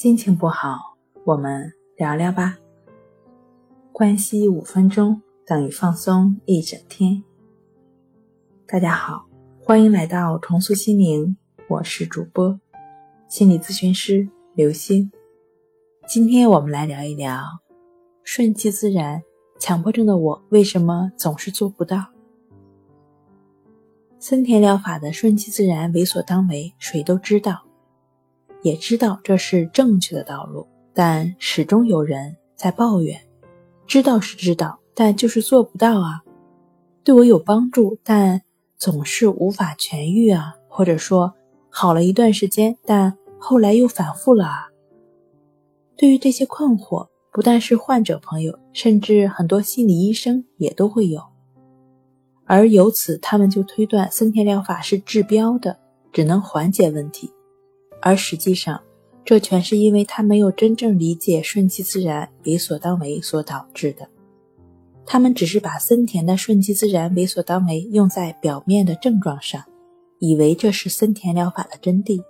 心情不好，我们聊聊吧。关系五分钟等于放松一整天。大家好，欢迎来到重塑心灵，我是主播心理咨询师刘星。今天我们来聊一聊顺其自然。强迫症的我为什么总是做不到？森田疗法的顺其自然、为所当为，谁都知道。也知道这是正确的道路，但始终有人在抱怨。知道是知道，但就是做不到啊。对我有帮助，但总是无法痊愈啊。或者说好了一段时间，但后来又反复了啊。对于这些困惑，不但是患者朋友，甚至很多心理医生也都会有。而由此，他们就推断森田疗法是治标的，只能缓解问题。而实际上，这全是因为他没有真正理解顺其自然、为所当为所导致的。他们只是把森田的顺其自然、为所当为用在表面的症状上，以为这是森田疗法的真谛。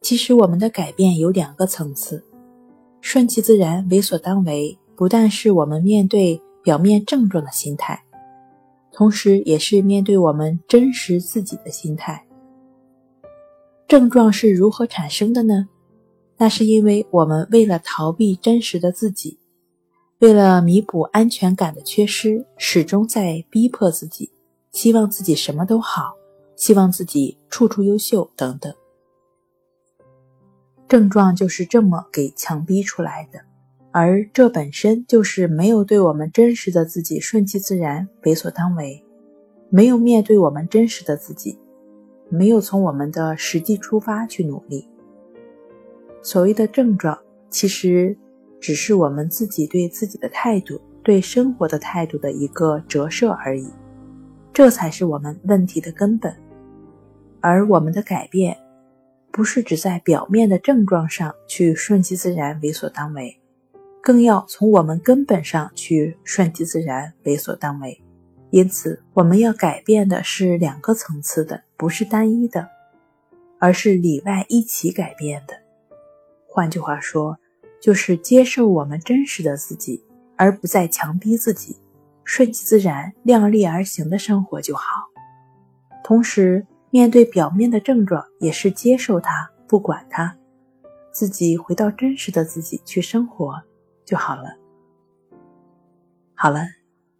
其实，我们的改变有两个层次：顺其自然、为所当为，不但是我们面对表面症状的心态，同时也是面对我们真实自己的心态。症状是如何产生的呢？那是因为我们为了逃避真实的自己，为了弥补安全感的缺失，始终在逼迫自己，希望自己什么都好，希望自己处处优秀等等。症状就是这么给强逼出来的，而这本身就是没有对我们真实的自己顺其自然、为所当为，没有面对我们真实的自己。没有从我们的实际出发去努力。所谓的症状，其实只是我们自己对自己的态度、对生活的态度的一个折射而已。这才是我们问题的根本。而我们的改变，不是只在表面的症状上去顺其自然、为所当为，更要从我们根本上去顺其自然、为所当为。因此，我们要改变的是两个层次的，不是单一的，而是里外一起改变的。换句话说，就是接受我们真实的自己，而不再强逼自己，顺其自然、量力而行的生活就好。同时，面对表面的症状，也是接受它，不管它，自己回到真实的自己去生活就好了。好了。